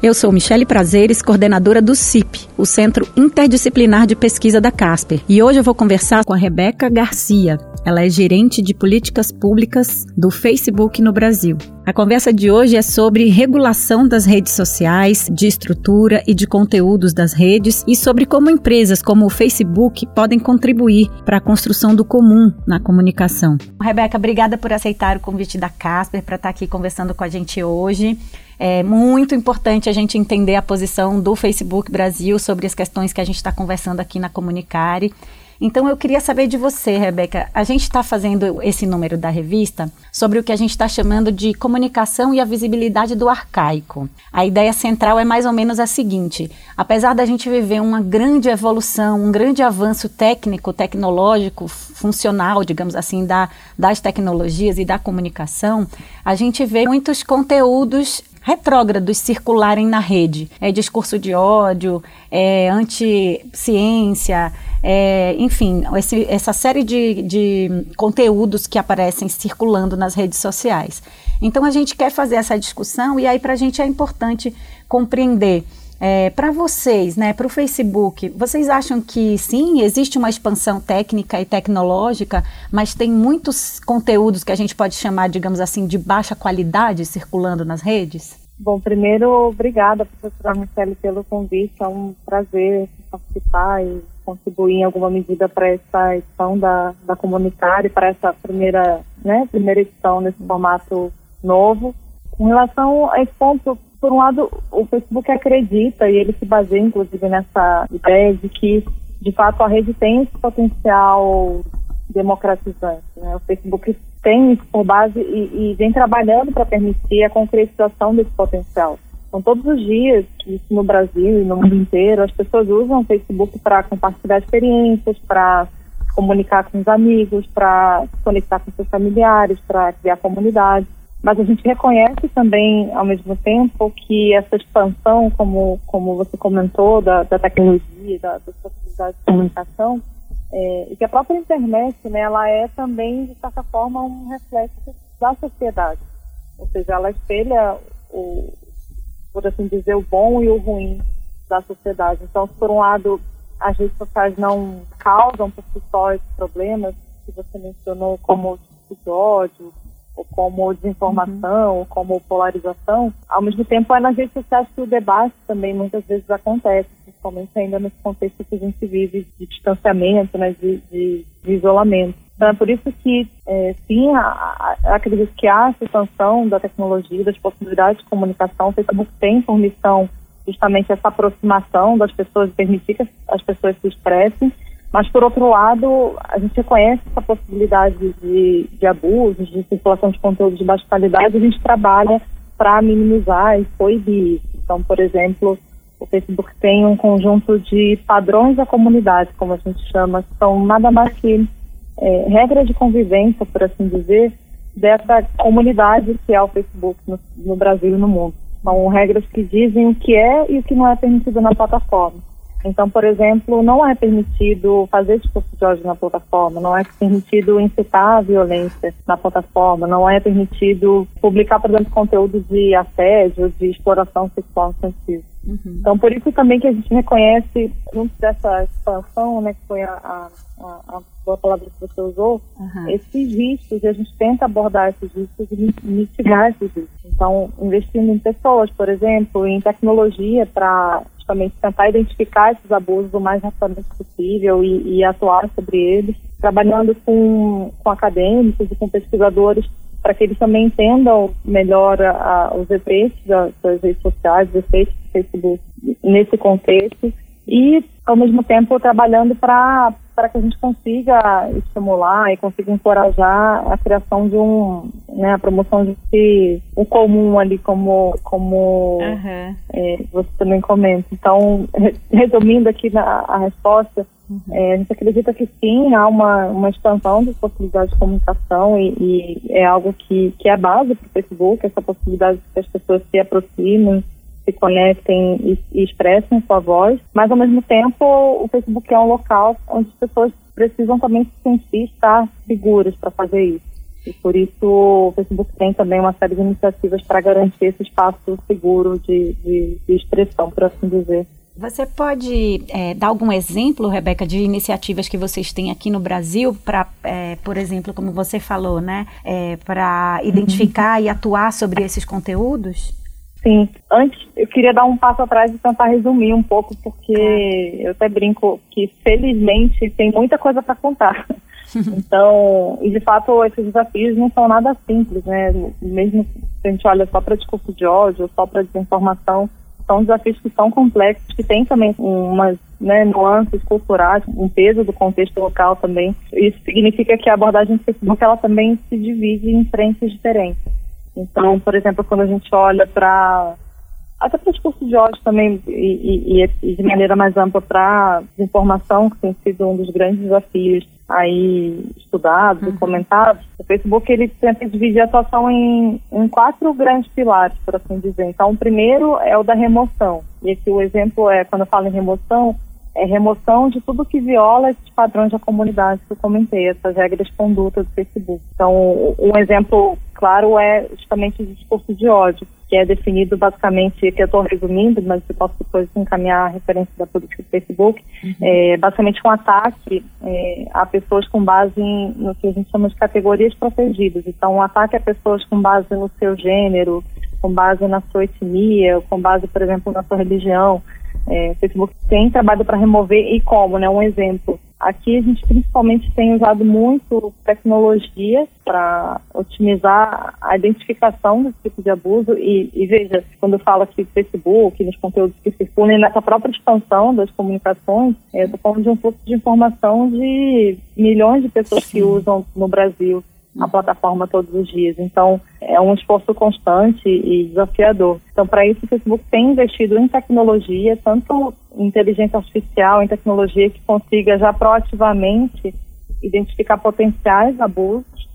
Eu sou Michele Prazeres, coordenadora do CIP, o Centro Interdisciplinar de Pesquisa da Casper, e hoje eu vou conversar com a Rebeca Garcia. Ela é gerente de políticas públicas do Facebook no Brasil. A conversa de hoje é sobre regulação das redes sociais, de estrutura e de conteúdos das redes e sobre como empresas como o Facebook podem contribuir para a construção do comum na comunicação. Rebeca, obrigada por aceitar o convite da Casper para estar aqui conversando com a gente hoje. É muito importante a gente entender a posição do Facebook Brasil sobre as questões que a gente está conversando aqui na Comunicare. Então eu queria saber de você, Rebeca. A gente está fazendo esse número da revista sobre o que a gente está chamando de comunicação e a visibilidade do arcaico. A ideia central é mais ou menos a seguinte: apesar da gente viver uma grande evolução, um grande avanço técnico, tecnológico, funcional, digamos assim, da, das tecnologias e da comunicação, a gente vê muitos conteúdos retrógrados circularem na rede. É discurso de ódio, é anti-ciência, é, enfim, esse, essa série de, de conteúdos que aparecem circulando nas redes sociais. Então a gente quer fazer essa discussão e aí para a gente é importante compreender é, para vocês, né, para o Facebook, vocês acham que sim, existe uma expansão técnica e tecnológica, mas tem muitos conteúdos que a gente pode chamar, digamos assim, de baixa qualidade circulando nas redes? Bom, primeiro, obrigada, professora Michele, pelo convite. É um prazer participar e contribuir em alguma medida para essa edição da, da comunitária, para essa primeira, né, primeira edição nesse formato novo. Em relação a esse ponto, por um lado, o Facebook acredita, e ele se baseia, inclusive, nessa ideia de que, de fato, a rede tem esse potencial democratizante. Né? O Facebook tem isso por base e, e vem trabalhando para permitir a concretização desse potencial. Então, todos os dias, isso no Brasil e no mundo inteiro, as pessoas usam o Facebook para compartilhar experiências, para comunicar com os amigos, para se conectar com seus familiares, para criar comunidade mas a gente reconhece também, ao mesmo tempo, que essa expansão, como, como você comentou, da, da tecnologia, da, das possibilidades de comunicação, é, e que a própria internet, né, ela é também, de certa forma, um reflexo da sociedade. Ou seja, ela espelha, o, por assim dizer, o bom e o ruim da sociedade. Então, se por um lado as redes sociais não causam por si só esses problemas que você mencionou, como o tipo de ódio, como desinformação, uhum. como polarização, ao mesmo tempo é nas redes sociais que o debate também muitas vezes acontece, principalmente ainda nesse contexto que a gente vive de distanciamento, né, de, de, de isolamento. Então é por isso que, é, sim, a, a, acredito que há a expansão da tecnologia, das possibilidades de comunicação. O Facebook tem por missão justamente essa aproximação das pessoas, permitir que as pessoas se expressem, mas, por outro lado, a gente reconhece essa possibilidade de, de abusos, de circulação de conteúdo de baixa qualidade, e a gente trabalha para minimizar e coibir isso. Então, por exemplo, o Facebook tem um conjunto de padrões da comunidade, como a gente chama, que são nada mais que é, regras de convivência, por assim dizer, dessa comunidade que é o Facebook no, no Brasil e no mundo. São regras que dizem o que é e o que não é permitido na plataforma. Então, por exemplo, não é permitido fazer discurso de ódio na plataforma, não é permitido incitar a violência na plataforma, não é permitido publicar, por exemplo, conteúdo de assédio, de exploração sexual infantil. Uhum. Então, por isso também que a gente reconhece, junto dessa expansão, né, que foi a, a, a, a palavra que você usou, uhum. esses riscos, e a gente tenta abordar esses riscos e mitigar esses riscos. Então, investindo em pessoas, por exemplo, em tecnologia para justamente tentar identificar esses abusos o mais rapidamente possível e, e atuar sobre eles, trabalhando com, com acadêmicos e com pesquisadores para que eles também entendam melhor a, a, os efeitos das, das redes sociais, os efeitos do Facebook nesse contexto e, ao mesmo tempo, trabalhando para para que a gente consiga estimular e consiga encorajar a criação de um, né, a promoção de um comum ali, como, como uhum. é, você também comenta. Então, resumindo aqui na, a resposta, uhum. é, a gente acredita que sim, há uma, uma expansão das possibilidades de comunicação e, e é algo que, que é base para o Facebook, essa possibilidade de que as pessoas se aproximem, se conectem e, e expressem sua voz, mas ao mesmo tempo o Facebook é um local onde as pessoas precisam também se sentir estar seguras para fazer isso. E por isso o Facebook tem também uma série de iniciativas para garantir esse espaço seguro de, de, de expressão, por assim dizer. Você pode é, dar algum exemplo, Rebeca, de iniciativas que vocês têm aqui no Brasil para, é, por exemplo, como você falou, né, é, para identificar e atuar sobre esses conteúdos? Sim. Antes, eu queria dar um passo atrás e tentar resumir um pouco, porque eu até brinco que, felizmente, tem muita coisa para contar. Então, e de fato, esses desafios não são nada simples, né? Mesmo se a gente olha só para discurso de ódio, só para desinformação, são desafios que são complexos, que têm também umas né, nuances culturais, um peso do contexto local também. Isso significa que a abordagem do Facebook ela também se divide em frentes diferentes. Então, por exemplo, quando a gente olha para até para o discurso de ódio também e, e, e de maneira mais ampla para desinformação, que tem sido um dos grandes desafios aí estudados uhum. e comentados, o Facebook ele tenta dividir a atuação em, em quatro grandes pilares, por assim dizer. Então, o primeiro é o da remoção. E aqui o exemplo é, quando eu falo em remoção, é remoção de tudo que viola esses padrões da comunidade que eu comentei, essas regras de conduta do Facebook. Então, um exemplo claro é justamente o discurso de ódio, que é definido basicamente, que eu estou resumindo, mas eu posso depois encaminhar a referência da política do Facebook, uhum. é basicamente um ataque é, a pessoas com base em, no que a gente chama de categorias protegidas. Então, um ataque a pessoas com base no seu gênero, com base na sua etnia, com base, por exemplo, na sua religião. É, o Facebook tem trabalho para remover e como, né? Um exemplo. Aqui a gente principalmente tem usado muito tecnologia para otimizar a identificação desse tipo de abuso e, e veja, quando eu falo aqui do Facebook, nos conteúdos que circulam, nessa própria expansão das comunicações, estou falando de um fluxo de informação de milhões de pessoas que usam no Brasil a plataforma todos os dias. Então, é um esforço constante e desafiador. Então, para isso, o Facebook tem investido em tecnologia, tanto em inteligência artificial, em tecnologia que consiga já proativamente identificar potenciais abusos,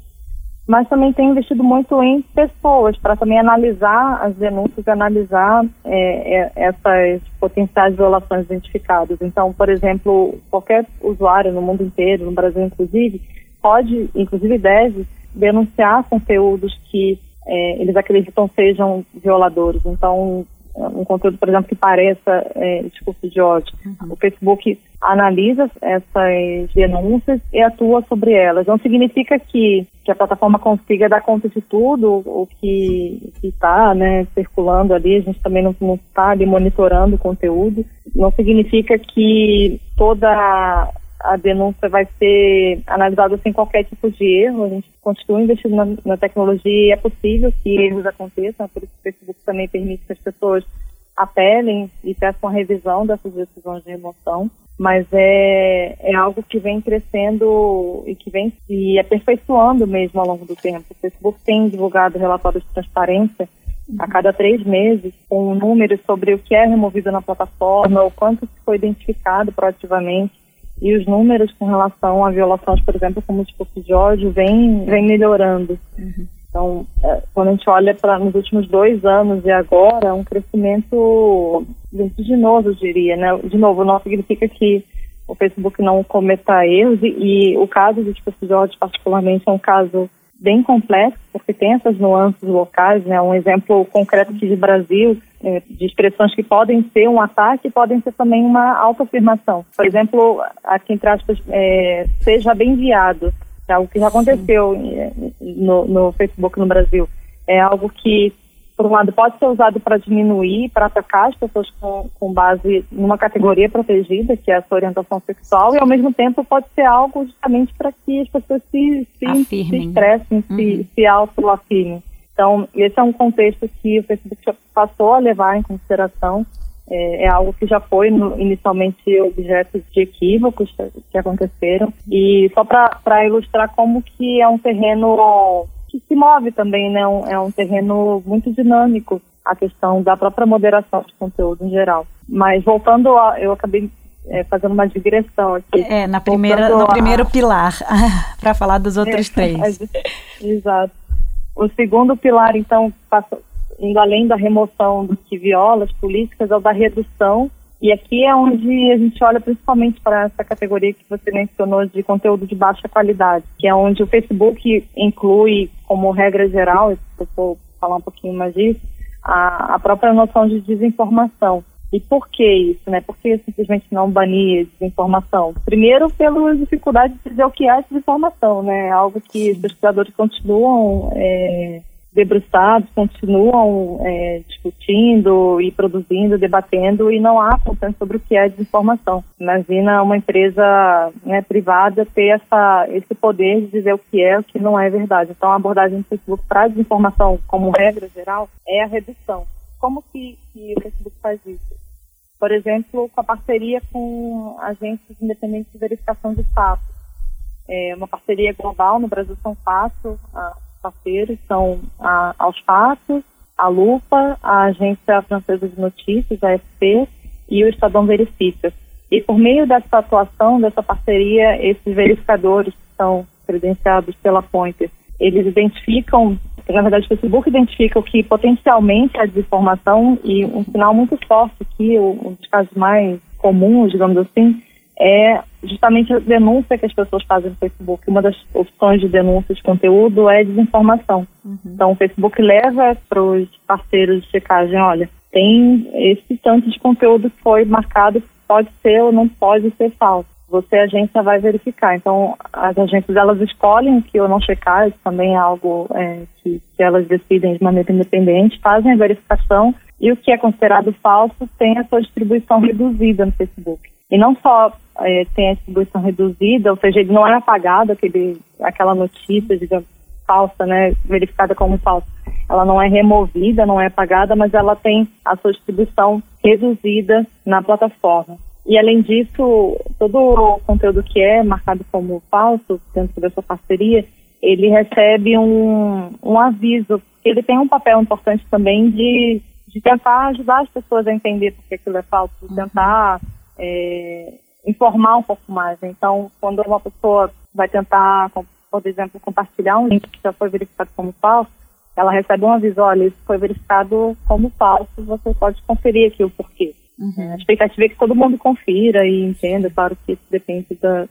mas também tem investido muito em pessoas, para também analisar as denúncias, analisar é, é, essas potenciais violações identificadas. Então, por exemplo, qualquer usuário no mundo inteiro, no Brasil inclusive, pode, inclusive deve, denunciar conteúdos que é, eles acreditam sejam violadores. Então, um conteúdo, por exemplo, que pareça é, discurso de ódio. Uhum. O Facebook analisa essas denúncias e atua sobre elas. Não significa que, que a plataforma consiga dar conta de tudo o que está né, circulando ali. A gente também não está ali monitorando o conteúdo. Não significa que toda a denúncia vai ser analisada sem qualquer tipo de erro. A gente continua investindo na, na tecnologia e é possível que erros aconteçam, por isso o Facebook também permite que as pessoas apelem e peçam a revisão dessas decisões de remoção. Mas é, é algo que vem crescendo e que vem se aperfeiçoando mesmo ao longo do tempo. O Facebook tem divulgado relatórios de transparência a cada três meses, com números sobre o que é removido na plataforma, o quanto foi identificado proativamente e os números com relação a violações, por exemplo, como o discurso de ódio, vem, vem melhorando. Uhum. Então, é, quando a gente olha para nos últimos dois anos e agora, é um crescimento vertiginoso, eu diria, né? De novo, não significa que o Facebook não cometa erros e, e o caso do discurso de ódio, particularmente, é um caso bem complexo, porque tem essas nuances locais, né? Um exemplo concreto aqui de Brasil, é, de expressões que podem ser um ataque e podem ser também uma autoafirmação. Por exemplo, aqui entre aspas, é, seja bem enviado, é algo que já aconteceu é, no, no Facebook no Brasil. É algo que por um lado, pode ser usado para diminuir, para atacar as pessoas com, com base numa categoria protegida, que é a sua orientação sexual, e ao mesmo tempo pode ser algo justamente para que as pessoas se, se, se estressem, uhum. se, se autoafirmem. Então, esse é um contexto que o Facebook já passou a levar em consideração é, é algo que já foi no, inicialmente objeto de equívocos que aconteceram. E só para ilustrar como que é um terreno que se move também, né? Um, é um terreno muito dinâmico a questão da própria moderação de conteúdo em geral. Mas voltando a, eu acabei é, fazendo uma digressão aqui. É, na primeira, no a... primeiro pilar, para falar dos outros é, três. exato. O segundo pilar, então, passa, indo além da remoção do que viola as políticas, é o da redução. E aqui é onde a gente olha principalmente para essa categoria que você mencionou de conteúdo de baixa qualidade, que é onde o Facebook inclui como regra geral, se eu for falar um pouquinho mais disso, a, a própria noção de desinformação. E por que isso, né? Por que simplesmente não banir desinformação? Primeiro, pela dificuldade de dizer o que é desinformação, né? Algo que os pesquisadores continuam é, debruçados, continuam é, discutindo e produzindo, debatendo, e não há consenso sobre o que é desinformação. Imagina uma empresa né, privada ter essa, esse poder de dizer o que é e o que não é verdade. Então, a abordagem do Facebook para a desinformação, como regra geral, é a redução. Como que, que o Facebook faz isso? Por exemplo, com a parceria com agências independentes de verificação de fatos. É uma parceria global, no Brasil são quatro parceiros, são a, aos fatos, a Lupa, a Agência Francesa de Notícias, a AFP, e o Estadão Verifica. E por meio dessa atuação, dessa parceria, esses verificadores que são credenciados pela Pointer, eles identificam na verdade, o Facebook identifica o que potencialmente é desinformação e um sinal muito forte aqui, um dos casos mais comuns, digamos assim, é justamente a denúncia que as pessoas fazem no Facebook. Uma das opções de denúncia de conteúdo é desinformação. Uhum. Então, o Facebook leva para os parceiros de checagem, olha, tem esse tanto de conteúdo que foi marcado, pode ser ou não pode ser falso você, a agência, vai verificar. Então, as agências, elas escolhem que ou não checar, isso também é algo é, que, que elas decidem de maneira independente, fazem a verificação e o que é considerado falso tem a sua distribuição reduzida no Facebook. E não só é, tem a distribuição reduzida, ou seja, ele não é apagado, aquele, aquela notícia, digamos, falsa, né, verificada como falsa. Ela não é removida, não é apagada, mas ela tem a sua distribuição reduzida na plataforma. E além disso, todo o conteúdo que é marcado como falso dentro dessa parceria, ele recebe um, um aviso. Ele tem um papel importante também de, de tentar ajudar as pessoas a entender por que aquilo é falso, de tentar é, informar um pouco mais. Então, quando uma pessoa vai tentar, por exemplo, compartilhar um link que já foi verificado como falso, ela recebe um aviso, olha, isso foi verificado como falso, você pode conferir aqui o porquê. Uhum. A expectativa é que todo mundo confira e entenda, claro que isso depende da,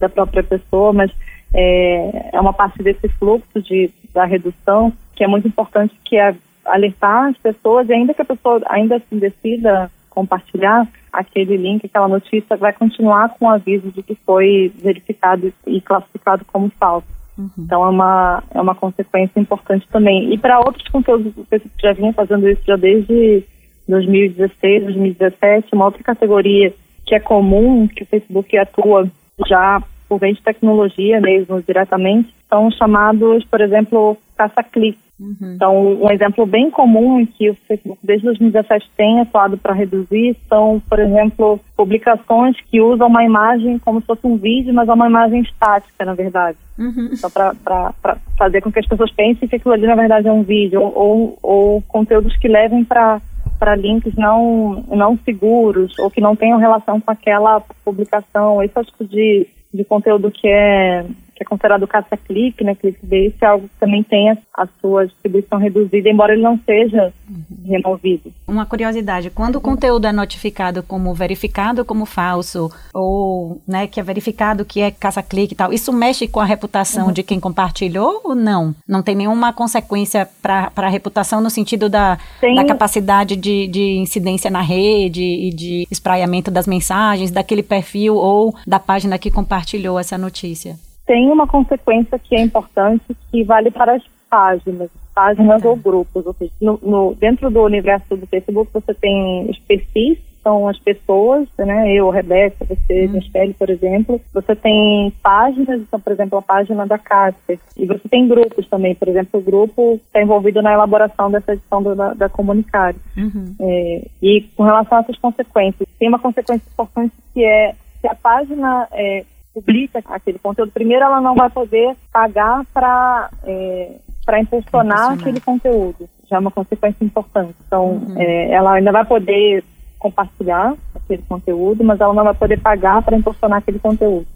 da própria pessoa, mas é, é uma parte desse fluxo de, da redução que é muito importante, que é alertar as pessoas, e ainda que a pessoa ainda se decida compartilhar aquele link, aquela notícia, vai continuar com o aviso de que foi verificado e classificado como falso. Uhum. Então é uma, é uma consequência importante também. E para outros conteúdos, o Facebook já vinha fazendo isso já desde 2016, 2017, uma outra categoria que é comum, que o Facebook atua já por meio de tecnologia mesmo, diretamente, são chamados, por exemplo, caça-clique. Uhum. Então, um exemplo bem comum em que o Facebook desde 2017 tem atuado para reduzir são, por exemplo, publicações que usam uma imagem como se fosse um vídeo, mas é uma imagem estática, na verdade. Uhum. Só para fazer com que as pessoas pensem que aquilo ali, na verdade, é um vídeo, ou, ou, ou conteúdos que levem para para links não, não seguros ou que não tenham relação com aquela publicação. Esse é tipo de, de conteúdo que é que é considerado caça-clique, né, clickbait, é algo que também tem a, a, sua distribuição reduzida, embora ele não seja uhum. removido. Uma curiosidade, quando o conteúdo é notificado como verificado como falso, ou né, que é verificado que é caça-clique e tal, isso mexe com a reputação uhum. de quem compartilhou ou não? Não tem nenhuma consequência para a reputação no sentido da, da capacidade de, de incidência na rede e de espraiamento das mensagens daquele perfil ou da página que compartilhou essa notícia? Tem uma consequência que é importante, que vale para as páginas, páginas ou grupos. Ou seja, no, no, dentro do universo do Facebook, você tem os perfis são as pessoas, né? Eu, Rebeca, você, uhum. Michele, por exemplo. Você tem páginas, então, por exemplo, a página da Casper. E você tem grupos também, por exemplo, o grupo está envolvido na elaboração dessa edição do, da, da Comunicário. Uhum. É, e com relação a essas consequências, tem uma consequência importante que é se a página é, publica aquele conteúdo, primeiro ela não vai poder pagar para é, para impulsionar, aquele conteúdo. Já é uma consequência importante. Então, uhum. é, ela ainda vai poder compartilhar aquele conteúdo, mas ela não vai poder pagar para impulsionar aquele conteúdo.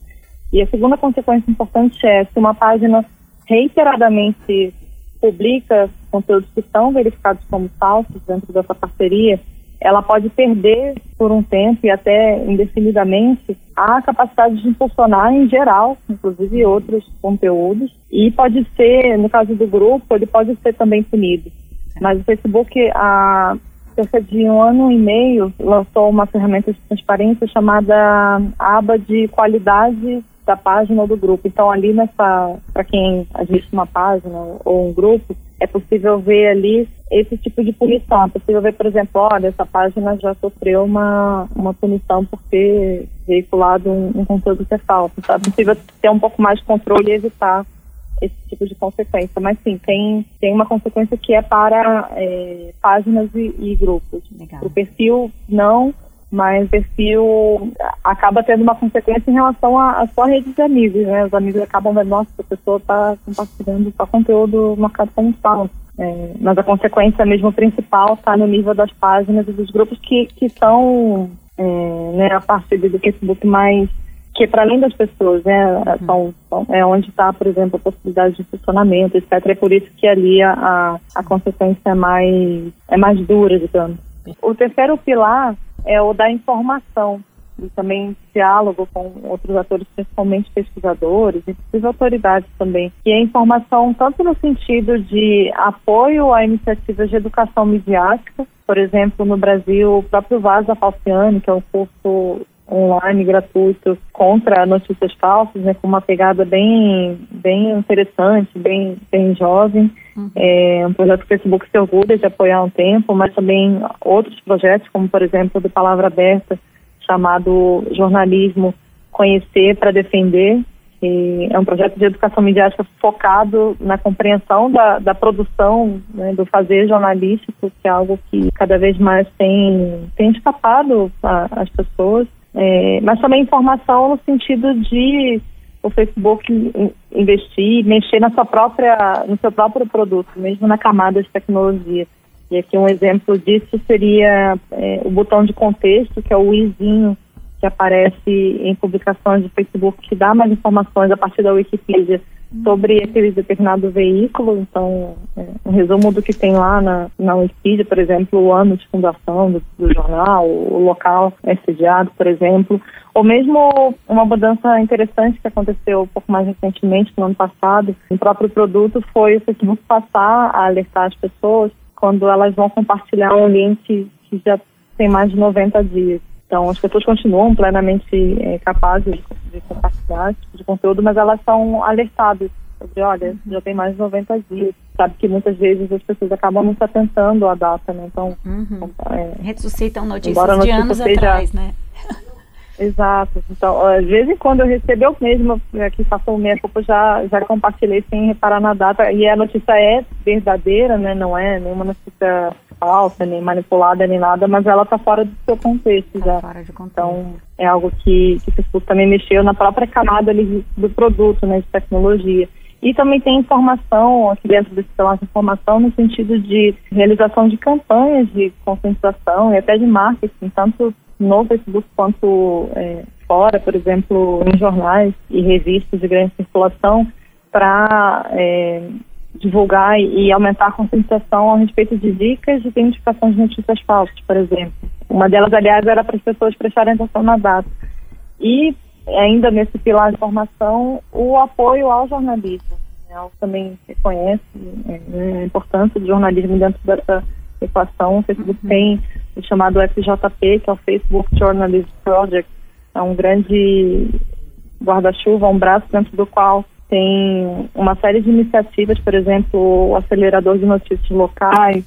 E a segunda consequência importante é se uma página reiteradamente publica conteúdos que são verificados como falsos dentro dessa parceria, ela pode perder por um tempo e até indefinidamente a capacidade de impulsionar em geral, inclusive outros conteúdos, e pode ser, no caso do grupo, ele pode ser também punido. Mas o Facebook, há cerca de um ano e meio, lançou uma ferramenta de transparência chamada aba de qualidade da página ou do grupo. Então, ali nessa, para quem administra uma página ou um grupo, é possível ver ali esse tipo de punição. É possível ver, por exemplo, olha, essa página já sofreu uma, uma punição por ter veiculado um, um conteúdo que é falso. Então, é possível ter um pouco mais de controle e evitar esse tipo de consequência. Mas sim, tem, tem uma consequência que é para é, páginas e, e grupos. O perfil, não mas perfil acaba tendo uma consequência em relação à sua rede de amigos, né? Os amigos acabam vendo, nossa, a pessoa está compartilhando só conteúdo marcado como falso. É, mas a consequência mesmo principal está no nível das páginas e dos grupos que, que são é, né, a parte do Facebook mais que é para além das pessoas, né, são, é onde está, por exemplo, a possibilidade de funcionamento, etc. É por isso que ali a, a consequência é mais, é mais dura, digamos. O terceiro pilar é o da informação e também diálogo com outros atores, principalmente pesquisadores e autoridades também. E a informação tanto no sentido de apoio a iniciativas de educação midiática, por exemplo, no Brasil, o próprio Vaza Falciani, que é um curso online gratuito contra notícias falsas, né, com uma pegada bem, bem interessante, bem, bem jovem. Uhum. É um projeto que o Facebook se orgulha de apoiar há um tempo, mas também outros projetos, como por exemplo do Palavra Aberta, chamado Jornalismo Conhecer para Defender, que é um projeto de educação midiática focado na compreensão da, da produção, né, do fazer jornalístico, que é algo que cada vez mais tem, tem escapado às pessoas. É, mas também informação no sentido de o Facebook investir, mexer na sua própria, no seu próprio produto, mesmo na camada de tecnologia. E aqui um exemplo disso seria é, o botão de contexto, que é o izinho que aparece em publicações de Facebook, que dá mais informações a partir da Wikipedia sobre aquele determinado veículo. Então, é, um resumo do que tem lá na, na Wikipedia, por exemplo, o ano de fundação do, do jornal, o local é sediado, por exemplo. Ou mesmo uma mudança interessante que aconteceu um pouco mais recentemente, no ano passado, no próprio produto, foi o Facebook passar a alertar as pessoas quando elas vão compartilhar um link que já tem mais de 90 dias. Então, as pessoas continuam plenamente é, capazes de compartilhar esse tipo de conteúdo, mas elas são alertadas sobre, olha, já tem mais de 90 dias. Sabe que muitas vezes as pessoas acabam não se atentando à data, né? Então, uhum. é, ressuscitam notícias notícia de anos seja... atrás, né? Exato. Então, às vezes quando eu recebi eu mesma, aqui faço o minha culpa, já, já compartilhei sem reparar na data. E a notícia é verdadeira, né? Não é nenhuma notícia falsa, nem manipulada, nem nada, mas ela está fora do seu contexto tá já. Fora de contexto. Então, é algo que, que o Facebook também mexeu na própria camada ali do produto, né, de tecnologia. E também tem informação aqui dentro desse de informação no sentido de realização de campanhas de conscientização e até de marketing, tanto no Facebook quanto é, fora, por exemplo, em jornais e revistas de grande circulação, para é, divulgar e aumentar a conscientização a respeito de dicas de identificação de notícias falsas, por exemplo. Uma delas, aliás, era para as pessoas prestarem atenção na data. E, ainda nesse pilar de formação, o apoio ao jornalismo. Ela também reconhece é, a importância do jornalismo dentro dessa equação. O Facebook uhum. tem o chamado FJP, que é o Facebook Journalism Project. É um grande guarda-chuva, um braço dentro do qual tem uma série de iniciativas, por exemplo, o acelerador de notícias locais,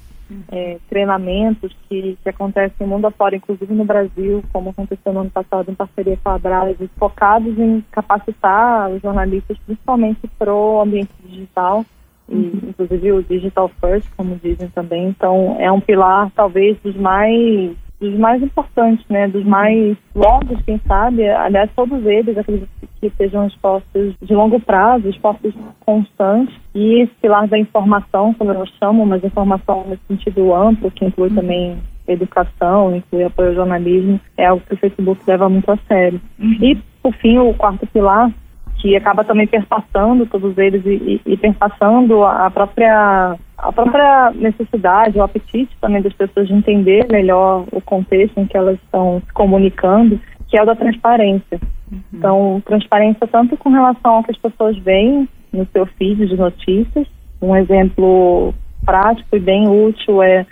é, treinamentos que, que acontecem mundo afora, inclusive no Brasil, como aconteceu no ano passado em parceria com a Abras, focados em capacitar os jornalistas, principalmente para o ambiente digital, e, inclusive o digital first, como dizem também. Então, é um pilar talvez dos mais dos mais importantes, né, dos mais longos, quem sabe, aliás, todos eles acredito que sejam esforços de longo prazo, esforços constantes, e esse pilar da informação, como eu chamo, mas informação no sentido amplo, que inclui também educação, inclui apoio ao jornalismo, é algo que o Facebook leva muito a sério. Uhum. E, por fim, o quarto pilar, que acaba também perpassando todos eles e, e, e perpassando a própria a própria necessidade, o apetite também das pessoas de entender melhor o contexto em que elas estão se comunicando, que é o da transparência. Uhum. Então, transparência tanto com relação ao que as pessoas veem no seu feed de notícias. Um exemplo prático e bem útil é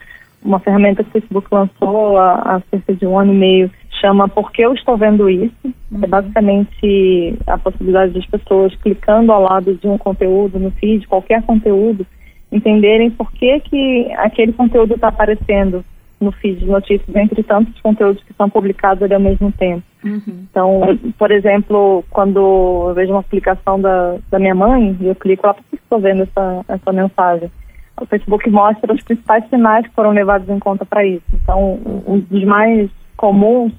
uma ferramenta que o Facebook lançou há, há cerca de um ano e meio, chama Por que eu estou vendo isso? Uhum. É basicamente a possibilidade das pessoas clicando ao lado de um conteúdo no feed, qualquer conteúdo, entenderem por que, que aquele conteúdo está aparecendo no feed de notícias, entre tantos conteúdos que são publicados ali ao mesmo tempo. Uhum. Então, por exemplo, quando eu vejo uma publicação da, da minha mãe, eu clico lá, por que estou vendo essa, essa mensagem? O Facebook mostra os principais sinais que foram levados em conta para isso. Então, um dos mais comuns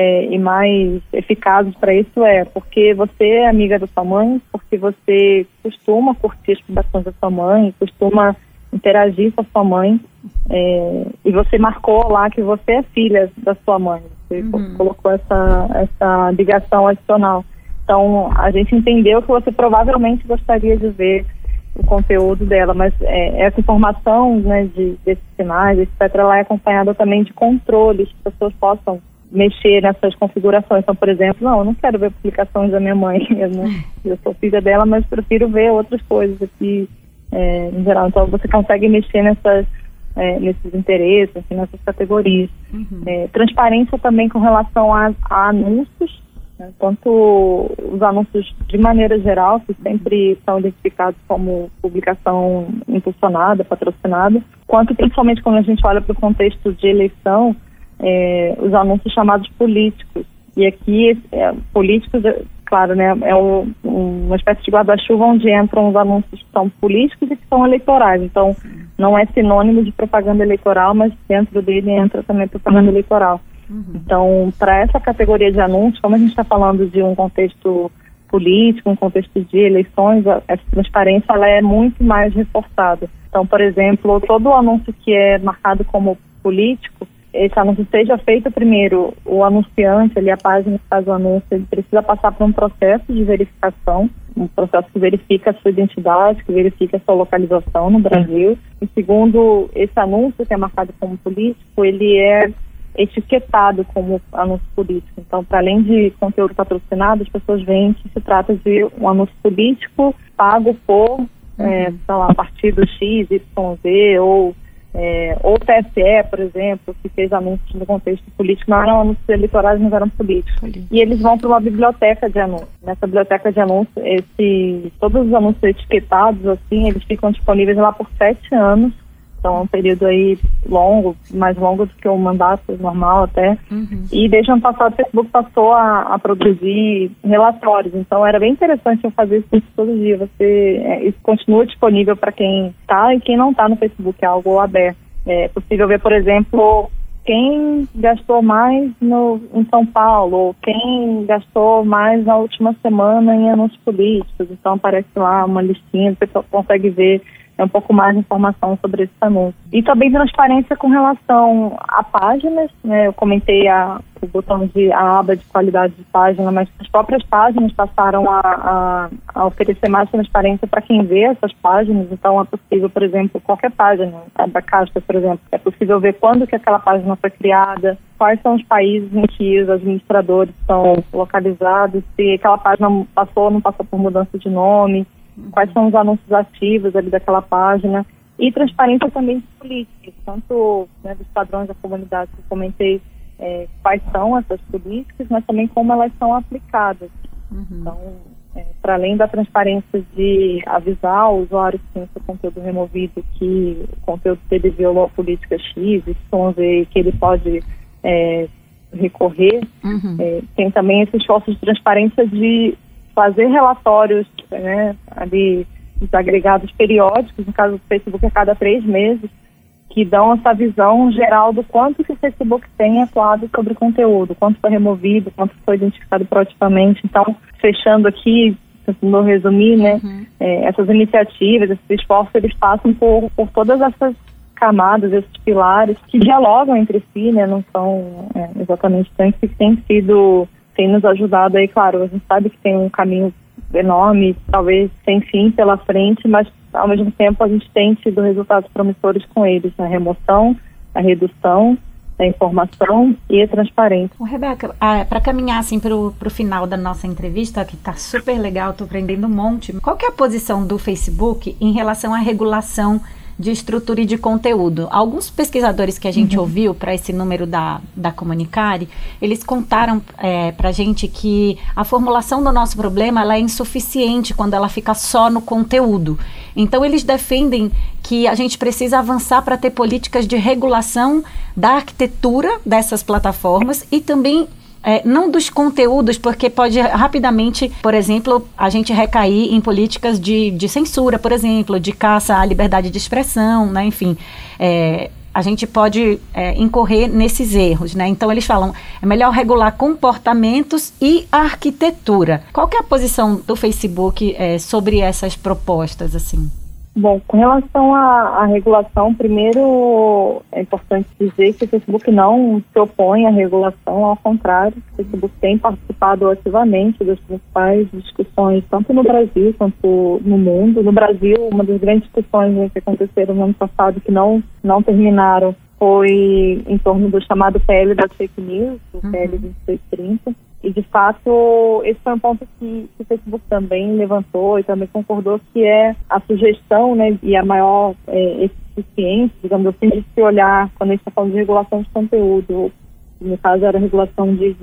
é, e mais eficazes para isso é porque você é amiga da sua mãe, porque você costuma curtir as publicações da sua mãe, costuma interagir com a sua mãe é, e você marcou lá que você é filha da sua mãe. Você uhum. colocou essa, essa ligação adicional. Então, a gente entendeu que você provavelmente gostaria de ver o conteúdo dela, mas é, essa informação né, de, desses sinais, etc., ela é acompanhada também de controles, que as pessoas possam mexer nessas configurações. Então, por exemplo, não, eu não quero ver publicações da minha mãe, eu, não, eu sou filha dela, mas prefiro ver outras coisas aqui é, em geral. Então, você consegue mexer nessas, é, nesses interesses, assim, nessas categorias. Uhum. É, transparência também com relação a, a anúncios, né, tanto os anúncios de maneira geral, que sempre são identificados como publicação impulsionada, patrocinada, quanto principalmente quando a gente olha para o contexto de eleição, é, os anúncios chamados políticos. E aqui, é, políticos, é, claro, né, é um, uma espécie de guarda-chuva onde entram os anúncios que são políticos e que são eleitorais. Então, não é sinônimo de propaganda eleitoral, mas dentro dele entra também propaganda eleitoral. Uhum. Então, para essa categoria de anúncios, como a gente está falando de um contexto político, um contexto de eleições, essa transparência ela é muito mais reforçada. Então, por exemplo, todo anúncio que é marcado como político, esse anúncio seja feito primeiro, o anunciante, ali, a página que faz o anúncio, ele precisa passar por um processo de verificação, um processo que verifica a sua identidade, que verifica a sua localização no Brasil. E segundo, esse anúncio que é marcado como político, ele é etiquetado como anúncio político. Então, para além de conteúdo patrocinado, as pessoas veem que se trata de um anúncio político pago por, é, sei lá, partido X, Y, Z ou é, ou o TSE, por exemplo, que fez anúncios no contexto político, não eram anúncios eleitorais, mas eram políticos. E eles vão para uma biblioteca de anúncios. Nessa biblioteca de anúncios, esse, todos os anúncios etiquetados, assim, eles ficam disponíveis lá por sete anos então é um período aí longo, mais longo do que o mandato normal até. Uhum. E desde o ano passado o Facebook passou a, a, produzir relatórios. Então era bem interessante eu fazer isso todo dia. Você, é, isso continua disponível para quem está e quem não está no Facebook, é algo aberto. É possível ver, por exemplo, quem gastou mais no, em São Paulo, ou quem gastou mais na última semana em anúncios políticos. Então aparece lá uma listinha, você consegue ver é um pouco mais de informação sobre esse anúncio. E também transparência com relação a páginas, né? Eu comentei a, o botão de a aba de qualidade de página, mas as próprias páginas passaram a, a, a oferecer mais transparência para quem vê essas páginas. Então é possível, por exemplo, qualquer página da Caixa, por exemplo, é possível ver quando que aquela página foi criada, quais são os países em que os administradores estão localizados, se aquela página passou ou não passou por mudança de nome quais são os anúncios ativos ali daquela página e transparência também de políticas, tanto né, dos padrões da comunidade que eu comentei é, quais são essas políticas, mas também como elas são aplicadas. Uhum. Então, é, para além da transparência de avisar o usuário que tem seu conteúdo removido que o conteúdo dele violou a política X, Y, que ele pode é, recorrer, uhum. é, tem também esse esforço de transparência de fazer relatórios né, ali desagregados periódicos, no caso do Facebook a cada três meses, que dão essa visão geral do quanto que o Facebook tem atuado sobre conteúdo, quanto foi removido, quanto foi identificado proativamente. Então, fechando aqui, tentando resumir, né, uhum. é, essas iniciativas, esses esforços, eles passam por, por todas essas camadas, esses pilares que dialogam entre si, né, não são é, exatamente tantos que têm sido, tem nos ajudado aí, claro, a gente sabe que tem um caminho enorme, talvez sem fim pela frente, mas ao mesmo tempo a gente tem tido resultados promissores com eles, na remoção, a redução da informação e a transparência. Rebeca, ah, para caminhar assim para o final da nossa entrevista, que está super legal, estou aprendendo um monte, qual que é a posição do Facebook em relação à regulação de estrutura e de conteúdo. Alguns pesquisadores que a gente uhum. ouviu para esse número da, da Comunicare, eles contaram é, para a gente que a formulação do nosso problema ela é insuficiente quando ela fica só no conteúdo. Então, eles defendem que a gente precisa avançar para ter políticas de regulação da arquitetura dessas plataformas e também é, não dos conteúdos, porque pode rapidamente, por exemplo, a gente recair em políticas de, de censura, por exemplo, de caça à liberdade de expressão, né? enfim. É, a gente pode é, incorrer nesses erros, né? Então eles falam é melhor regular comportamentos e arquitetura. Qual que é a posição do Facebook é, sobre essas propostas, assim? Bom, com relação à, à, regulação, primeiro é importante dizer que o Facebook não se opõe à regulação, ao contrário, o Facebook tem participado ativamente das principais discussões, tanto no Brasil quanto no mundo. No Brasil, uma das grandes discussões que aconteceram no ano passado, que não, não terminaram, foi em torno do chamado PL das fake news, o uhum. PL 2630 e, de fato, esse foi um ponto que, que, o Facebook também levantou e também concordou, que é a sugestão né, e a maior é, eficiência, digamos assim, de se olhar, quando a gente está falando de regulação de conteúdo, no caso era regulação de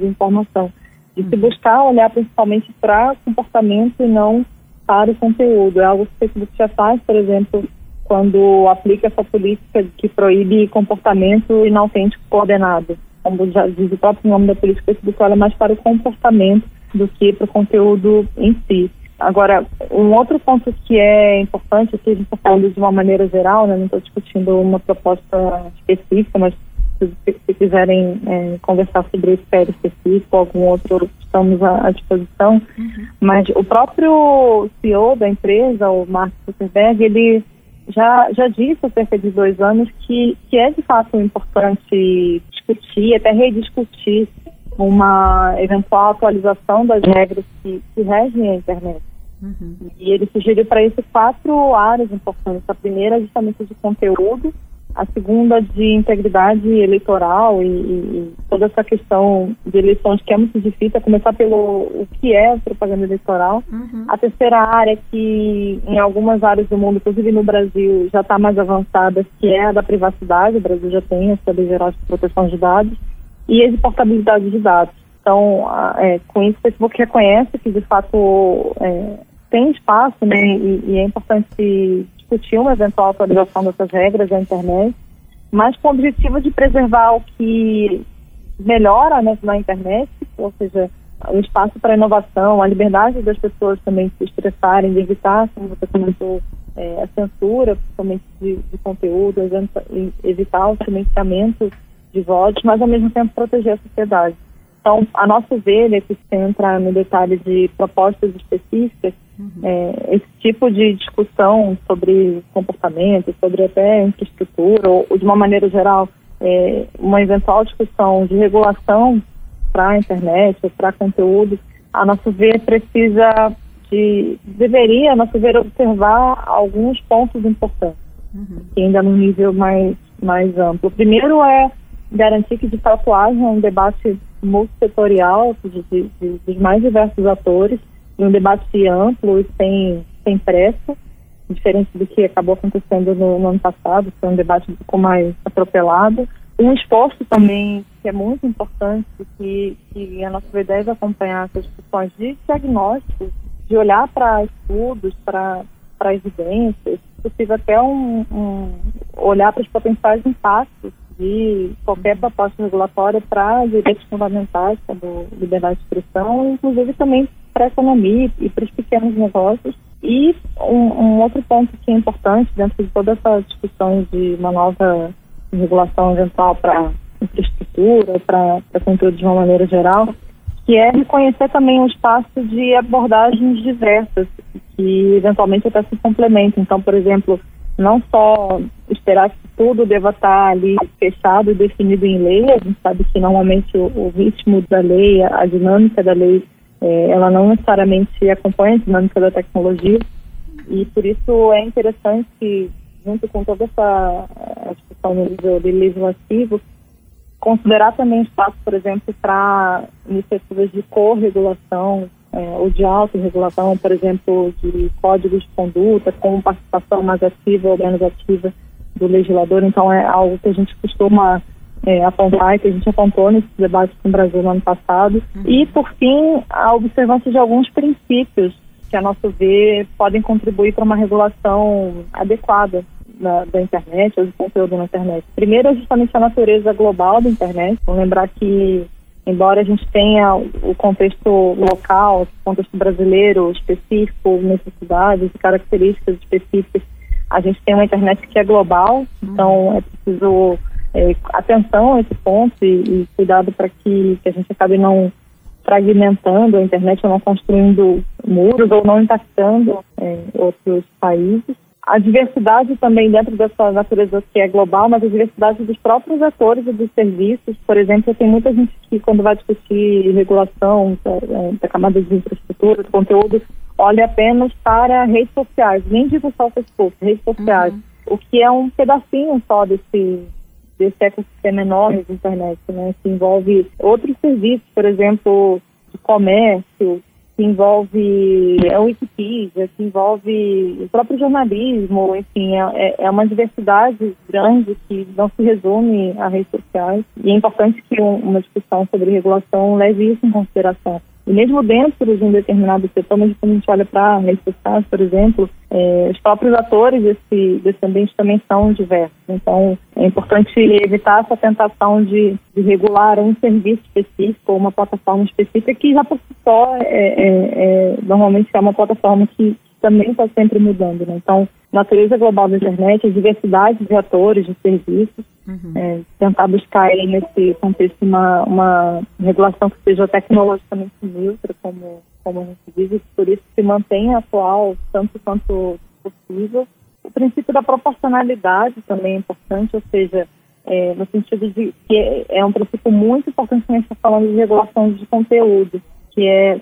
de se uhum. buscar olhar principalmente para comportamento e não para o conteúdo. É algo que o Facebook já faz, por exemplo, quando aplica essa política que proíbe comportamento inautêntico coordenado como já diz o próprio nome da política, Facebook olha mais para o comportamento do que para o conteúdo em si. Agora, um outro ponto que é importante, aqui a gente está falando de uma maneira geral, né, não estou discutindo uma proposta específica, mas se, se quiserem é, conversar sobre esse PL específico, algum outro, estamos à, à disposição. Uhum. Mas o próprio CEO da empresa, o Mark Zuckerberg, ele já, já disse há cerca de dois anos que, que é de fato importante discutir, até rediscutir uma eventual atualização das regras que, que regem a internet. Uhum. E ele sugeriu para isso quatro áreas importantes. A primeira é justamente de conteúdo, a segunda de integridade eleitoral e, e, toda essa questão de eleições que é muito difícil, a começar pelo o que é propaganda eleitoral. Uhum. A terceira área que em algumas áreas do mundo, inclusive no Brasil, já está mais avançada, que é a da privacidade, o Brasil já tem essa lei geral de proteção de dados, e a de portabilidade de dados. Então, é, com isso, o Facebook reconhece que, de fato, é, tem espaço, né, e, e é importante discutir uma eventual atualização dessas regras da internet, mas com o objetivo de preservar o que melhora né, na internet, ou seja, o espaço para inovação, a liberdade das pessoas também se expressarem, de evitar, como você comentou, é, a censura, principalmente de, de conteúdo, evitar o silenciamento de votos, mas ao mesmo tempo proteger a sociedade. Então, a nossa ver, né, que se entra no detalhe de propostas específicas, Uhum. É, esse tipo de discussão sobre comportamento, sobre até infraestrutura, ou, ou de uma maneira geral, é, uma eventual discussão de regulação para a internet para conteúdo, a nosso ver precisa de, deveria, a nosso ver, observar alguns pontos importantes, uhum. que ainda no nível mais, mais amplo. O primeiro é garantir que de fato haja um debate multissetorial de, de, de, dos mais diversos atores, um debate amplo e sem, sem pressa, diferente do que acabou acontecendo no, no ano passado, foi um debate um pouco mais atropelado. Um esforço também que é muito importante, que, que a nossa ideia é acompanhar essas discussões de diagnósticos de olhar para estudos, para evidências, possível até um, um olhar para os potenciais impactos de qualquer proposta regulatória para direitos fundamentais, como liberdade de expressão, inclusive também para a economia e para os pequenos negócios. E um, um, outro ponto que é importante dentro de toda essa discussão de uma nova regulação eventual para infraestrutura, para conteúdo de uma maneira geral, que é reconhecer também um espaço de abordagens diversas, que eventualmente até se complementam. Então, por exemplo, não só esperar que tudo deva estar ali fechado e definido em lei, a gente sabe que normalmente o, o ritmo da lei, a dinâmica da lei, é, ela não necessariamente acompanha a dinâmica da tecnologia, e por isso é interessante que, junto com toda essa discussão no nível legislativo, considerar também espaço, por exemplo, para iniciativas de corregulação é, ou de autorregulação, por exemplo, de códigos de conduta, com participação mais ativa ou menos ativa do legislador. Então, é algo que a gente costuma é, apontar e que a gente apontou nesse debate com o Brasil no ano passado. Uhum. E, por fim, a observância de alguns princípios que, a nosso ver, podem contribuir para uma regulação adequada da, da, internet, ou do conteúdo na internet. Primeiro é justamente a natureza global da internet. Vamos lembrar que, embora a gente tenha o contexto local, o contexto brasileiro específico, necessidades e características específicas, a gente tem uma internet que é global, então é preciso é, atenção a esse ponto e, e cuidado para que, que a gente acabe não fragmentando a internet ou não construindo muros ou não impactando é, outros países a diversidade também dentro dessa natureza que é global, mas a diversidade dos próprios atores e dos serviços. Por exemplo, tem muita gente que, quando vai discutir regulação da, da camada de infraestrutura, de conteúdo, olha apenas para redes sociais, nem digo só Facebook, redes sociais, uhum. o que é um pedacinho só desse, desse ecossistema enorme de internet, né, que envolve outros serviços, por exemplo, de comércio, que envolve é, a Wikipedia, que envolve o próprio jornalismo, enfim, é, é, é uma diversidade grande que não se resume a redes sociais. E é importante que um, uma discussão sobre regulação leve isso em consideração. E mesmo dentro de um determinado setor, mesmo quando a gente olha para sociais, por exemplo, é, os próprios atores desse, desse ambiente também são diversos. Então, é importante evitar essa tentação de, de regular um serviço específico ou uma plataforma específica que já por si só é, é, é normalmente é uma plataforma que também está sempre mudando. Né? Então, natureza global da internet, a diversidade de atores, de serviços, Uhum. É, tentar buscar aí nesse contexto uma, uma regulação que seja tecnologicamente neutra, como, como a gente diz, e por isso se mantenha atual tanto quanto possível. O princípio da proporcionalidade também é importante, ou seja, é, no sentido de que é, é um princípio muito importante quando a gente está falando de regulação de conteúdo, que é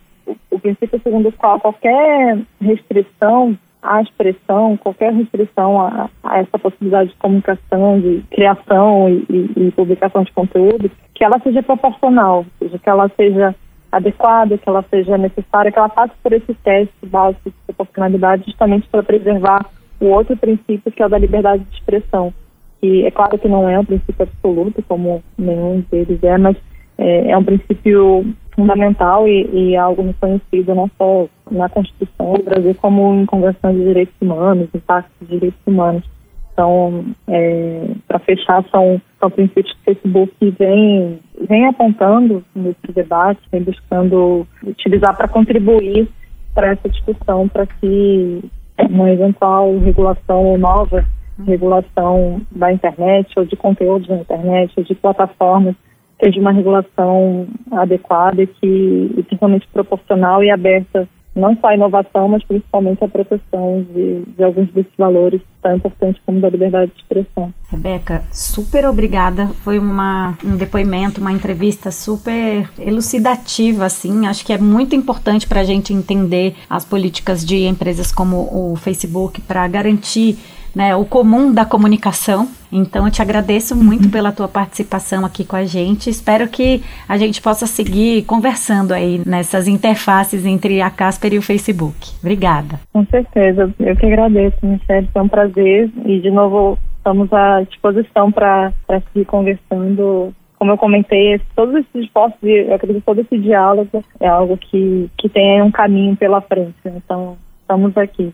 o, princípio segundo o qual qualquer restrição a expressão, qualquer restrição a, a, essa possibilidade de comunicação, de criação e, e, e, publicação de conteúdo, que ela seja proporcional, ou seja, que ela seja adequada, que ela seja necessária, que ela passe por esse teste básico de proporcionalidade justamente para preservar o outro princípio que é o da liberdade de expressão, que é claro que não é um princípio absoluto, como nenhum deles é, mas é, é um princípio fundamental e, e, algo reconhecido não só na Constituição do Brasil, como em convenções de direitos humanos, em pactos de direitos humanos. Então, é, para fechar, são, são princípios que o Facebook vem, vem apontando nesse debate, vem buscando utilizar para contribuir para essa discussão, para que uma eventual regulação nova regulação da internet, ou de conteúdos na internet, ou de plataformas, seja uma regulação adequada e que e principalmente proporcional e aberta não só à inovação, mas principalmente à proteção de, de alguns desses valores tão importantes como da liberdade de expressão. Rebeca, super obrigada. Foi uma, um depoimento, uma entrevista super elucidativa, assim. Acho que é muito importante para a gente entender as políticas de empresas como o Facebook para garantir né, o comum da comunicação. Então, eu te agradeço muito pela tua participação aqui com a gente. Espero que a gente possa seguir conversando aí nessas interfaces entre a Casper e o Facebook. Obrigada. Com certeza. Eu que agradeço, Michelle. Foi um prazer. E, de novo, estamos à disposição para seguir conversando como eu comentei, todos esses esforços, eu acredito que todo esse diálogo é algo que, que tem um caminho pela frente. Então, estamos aqui.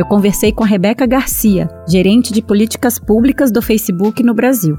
Eu conversei com a Rebeca Garcia, gerente de políticas públicas do Facebook no Brasil.